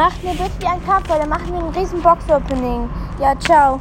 Macht mir bitte ein Kampf, weil dann machen wir ein riesen Box-Opening. Ja, ciao.